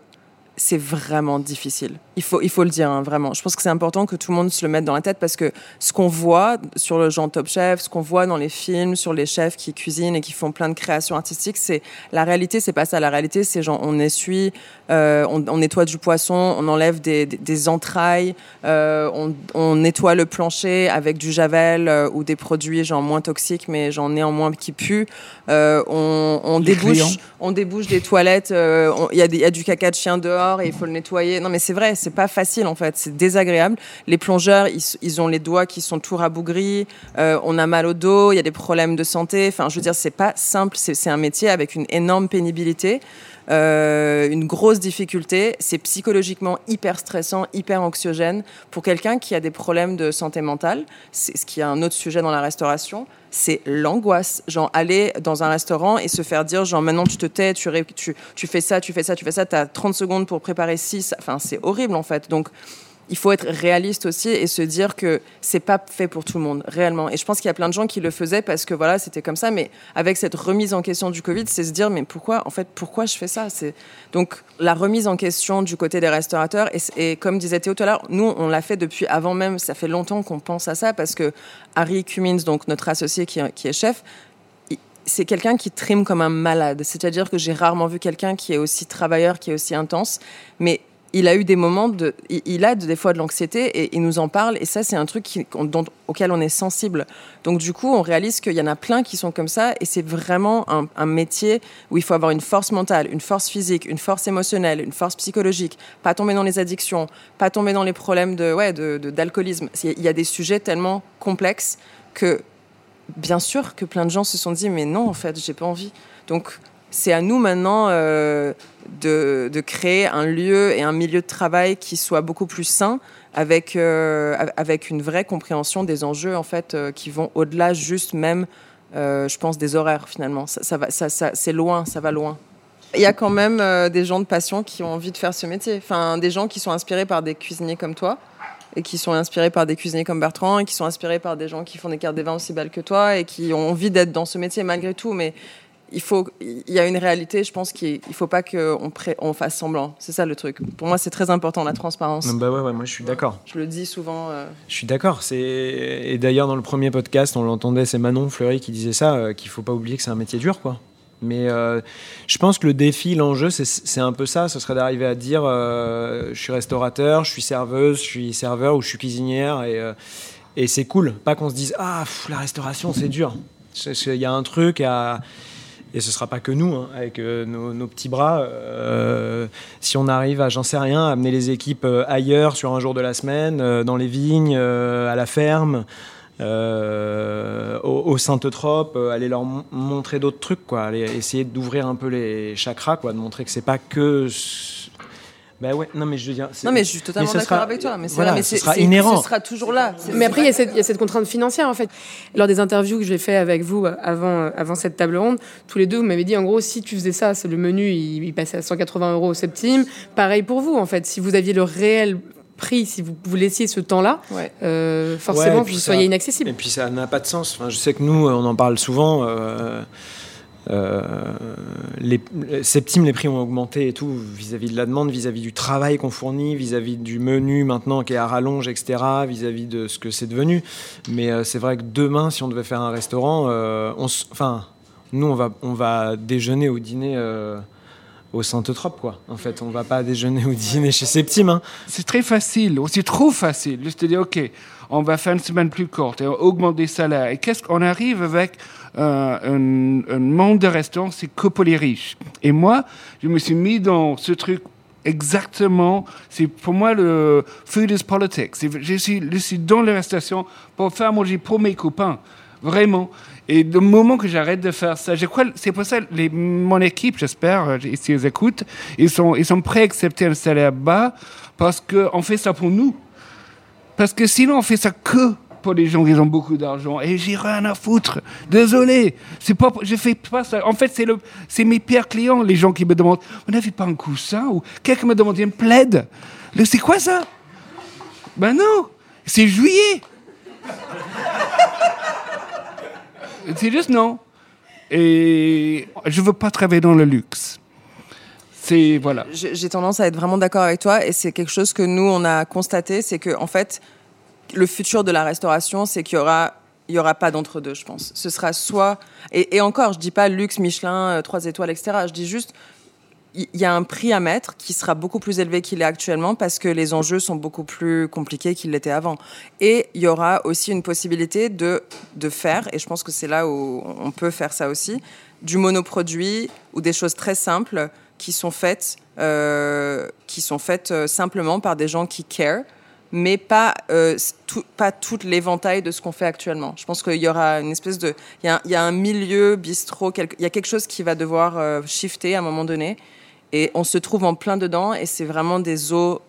c'est vraiment difficile. Il faut, il faut le dire, hein, vraiment. Je pense que c'est important que tout le monde se le mette dans la tête parce que ce qu'on voit sur le genre Top Chef, ce qu'on voit dans les films sur les chefs qui cuisinent et qui font plein de créations artistiques, c'est la réalité, c'est pas ça. La réalité, c'est genre on essuie, euh, on, on, nettoie du poisson, on enlève des, des, entrailles, euh, on, on, nettoie le plancher avec du javel euh, ou des produits genre moins toxiques mais genre néanmoins qui puent. Euh, on, on débouche, on débouche des toilettes. Euh, il y, y, a du caca de chien dehors et il faut le nettoyer. Non mais c'est vrai c'est pas facile en fait, c'est désagréable. Les plongeurs, ils, ont les doigts qui sont tout rabougris, euh, on a mal au dos, il y a des problèmes de santé. Enfin, je veux dire, c'est pas simple, c'est un métier avec une énorme pénibilité. Euh, une grosse difficulté. C'est psychologiquement hyper stressant, hyper anxiogène pour quelqu'un qui a des problèmes de santé mentale. C'est ce qui est un autre sujet dans la restauration. C'est l'angoisse. Genre, aller dans un restaurant et se faire dire, genre, maintenant tu te tais, tu, tu, fais ça, tu fais ça, tu fais ça, tu as 30 secondes pour préparer 6. Enfin, c'est horrible en fait. Donc, il faut être réaliste aussi et se dire que c'est pas fait pour tout le monde réellement. Et je pense qu'il y a plein de gens qui le faisaient parce que voilà, c'était comme ça. Mais avec cette remise en question du Covid, c'est se dire mais pourquoi, en fait, pourquoi je fais ça? C'est donc la remise en question du côté des restaurateurs. Et, comme disait Théo tout à l'heure, nous on l'a fait depuis avant même. Ça fait longtemps qu'on pense à ça parce que Harry Cummins, donc notre associé qui, qui est chef, c'est quelqu'un qui trime comme un malade. C'est-à-dire que j'ai rarement vu quelqu'un qui est aussi travailleur, qui est aussi intense. Mais il a eu des moments de, il a des fois de l'anxiété et il nous en parle et ça c'est un truc auquel on est sensible. Donc du coup on réalise qu'il y en a plein qui sont comme ça et c'est vraiment un, métier où il faut avoir une force mentale, une force physique, une force émotionnelle, une force psychologique, pas tomber dans les addictions, pas tomber dans les problèmes de ouais d'alcoolisme. il y a des sujets tellement complexes que bien sûr que plein de gens se sont dit mais non en fait j'ai pas envie. Donc c'est à nous maintenant euh, de, créer un lieu et un milieu de travail qui soit beaucoup plus sain, avec, euh, avec une vraie compréhension des enjeux en fait, euh, qui vont au-delà juste même, je pense, des horaires finalement. Ça, va, ça, c'est loin, ça va loin. Il y a quand même des gens de passion qui ont envie de faire ce métier. Enfin, des gens qui sont inspirés par des cuisiniers comme toi et qui sont inspirés par des cuisiniers comme Bertrand et qui sont inspirés par des gens qui font des cartes des vins aussi belles que toi et qui ont envie d'être dans ce métier malgré tout. Mais il faut, il y a une réalité, je pense qu'il ne faut pas qu'on on fasse semblant. C'est ça le truc. Pour moi, c'est très important la transparence. bah ouais, moi je suis d'accord. Je le dis souvent. Euh. Je suis d'accord. Et d'ailleurs dans le premier podcast, on l'entendait, c'est Manon Fleury qui disait ça, euh, qu'il faut pas oublier que c'est un métier dur, quoi. Mais euh, je pense que le défi, l'enjeu, c'est un peu ça. Ce serait d'arriver à dire, je suis restaurateur, je suis serveuse, je suis serveur ou je suis cuisinière et, et c'est cool. Pas qu'on se dise, ah, la restauration, c'est dur. Il y a un truc à et ce sera pas que nous, hein, avec euh, nos, petits bras. Euh, si on arrive à, j'en sais rien, amener les équipes euh, ailleurs sur un jour de la semaine, dans les vignes, à la ferme, au, au Sainte-Trope, aller leur montrer d'autres trucs, quoi, essayer d'ouvrir un peu les chakras, quoi, de montrer que c'est pas que bah ouais, non mais je veux dire. Non mais je suis totalement d'accord avec toi. Mais, voilà, mais ce sera inhérent. Ce sera toujours là. Mais après, il y, a cette, contrainte financière en fait. Lors des interviews que j'ai fait avec vous euh, avant, euh, avant cette table ronde, tous les deux, vous m'avez dit en gros, si tu faisais ça, c'est le menu, il, passait à 180 euros au septime. Pareil pour vous en fait. Si vous aviez le réel prix, si vous vous laissiez ce temps-là, Ouais. euh, forcément Ouais, vous ça- inaccessible. Et puis ça n'a pas de sens. Enfin, je sais que nous, on en parle souvent. euh, les, Septime, les prix ont augmenté et tout vis-à-vis de la demande, vis-à-vis du travail qu'on fournit, vis-à-vis du menu maintenant qui est à rallonge, etc., vis-à-vis de ce que c'est devenu. Mais euh, c'est vrai que demain, si on devait faire un restaurant, euh, on enfin, nous, on va, on va déjeuner ou dîner. euh, au Saint-Eutrope, quoi. En fait, on va pas déjeuner ou dîner chez Septime. Hein. C'est très facile, c'est trop facile, juste de dire, OK, on va faire une semaine plus courte et on augmente les salaires. Et qu'est-ce qu'on arrive avec euh, un, monde de restaurants, c'est que pour les riches. Et moi, je me suis mis dans ce truc exactement, c'est pour moi le food is politics. Je suis, dans la restauration pour faire manger pour mes copains, vraiment. Et le moment que j'arrête de faire ça, c'est pour ça les, mon équipe, j'espère, euh, s'ils ils écoutent, ils ils sont prêts à accepter un salaire bas parce qu'on fait ça pour nous. Parce que sinon, on fait ça que pour les gens qui ont beaucoup d'argent. Et j'ai rien à foutre. Désolé. C'est pas, je fais pas ça. En fait, c'est le, c'est mes pires clients, les gens qui me demandent, vous n'avez pas un coussin ou quelqu'un me demande, une plaide. C'est quoi ça? Ben non. C'est juillet. c'est juste non. Et je veux pas travailler dans le luxe. J'ai tendance à être vraiment d'accord avec toi et c'est quelque chose que nous on a constaté, c'est que en fait le futur de la restauration, c'est qu'il y aura il y aura pas d'entre deux, je pense. Ce sera soit et, et encore, je dis pas luxe, Michelin, euh, trois étoiles, etc. Je dis juste il y a un prix à mettre qui sera beaucoup plus élevé qu'il est actuellement parce que les enjeux sont beaucoup plus compliqués qu'ils l'étaient avant. Et il y aura aussi une possibilité de, de faire, et je pense que c'est là où on peut faire ça aussi, du monoproduit ou des choses très simples qui sont faites, euh, qui sont faites euh, simplement par des gens qui care, mais pas, euh, tout, pas toute l'éventail de ce qu'on fait actuellement. Je pense qu'il y aura une espèce de... Il y a, un milieu bistrot, il y a quelque chose qui va devoir euh, shifter à un moment donné. Et on se trouve en plein dedans et c'est vraiment des eaux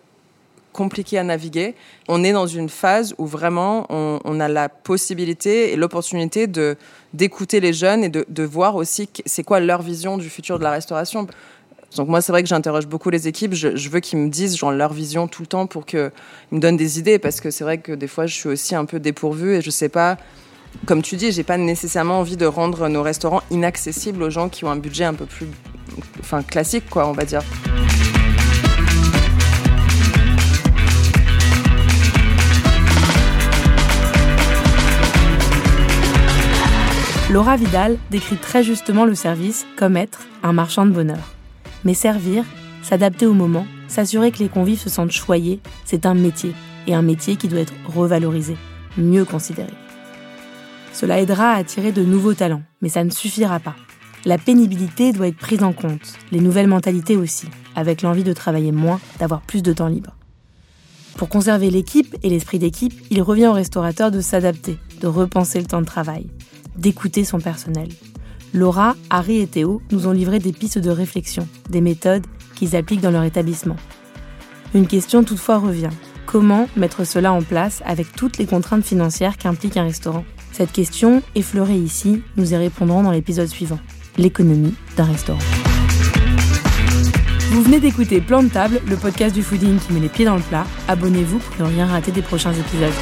compliquées à naviguer. On est dans une phase où vraiment on, a la possibilité et l'opportunité de d'écouter les jeunes et de, voir aussi c'est quoi leur vision du futur de la restauration. Donc moi, c'est vrai que j'interroge beaucoup les équipes. Je, veux qu'ils me disent genre, leur vision tout le temps pour qu'ils me donnent des idées parce que c'est vrai que des fois, je suis aussi un peu dépourvue et je sais pas. Comme tu dis, j'ai pas nécessairement envie de rendre nos restaurants inaccessibles aux gens qui ont un budget un peu plus, enfin classique, quoi, on va dire. Laura Vidal décrit très justement le service comme être un marchand de bonheur. Mais servir, s'adapter au moment, s'assurer que les convives se sentent choyés, c'est un métier, et un métier qui doit être revalorisé, mieux considéré. Cela aidera à attirer de nouveaux talents, mais ça ne suffira pas. La pénibilité doit être prise en compte, les nouvelles mentalités aussi, avec l'envie de travailler moins, d'avoir plus de temps libre. Pour conserver l'équipe et l'esprit d'équipe, il revient au restaurateur de s'adapter, de repenser le temps de travail, d'écouter son personnel. Laura, Harry et Théo nous ont livré des pistes de réflexion, des méthodes qu'ils appliquent dans leur établissement. Une question toutefois revient. Comment mettre cela en place avec toutes les contraintes financières qu'implique un restaurant? Cette question, effleurée ici, nous y répondrons dans l'épisode suivant. L'économie d'un restaurant. Vous venez d'écouter Plan de table, le podcast du fooding qui met les pieds dans le plat. Abonnez-vous pour ne rien rater des prochains épisodes.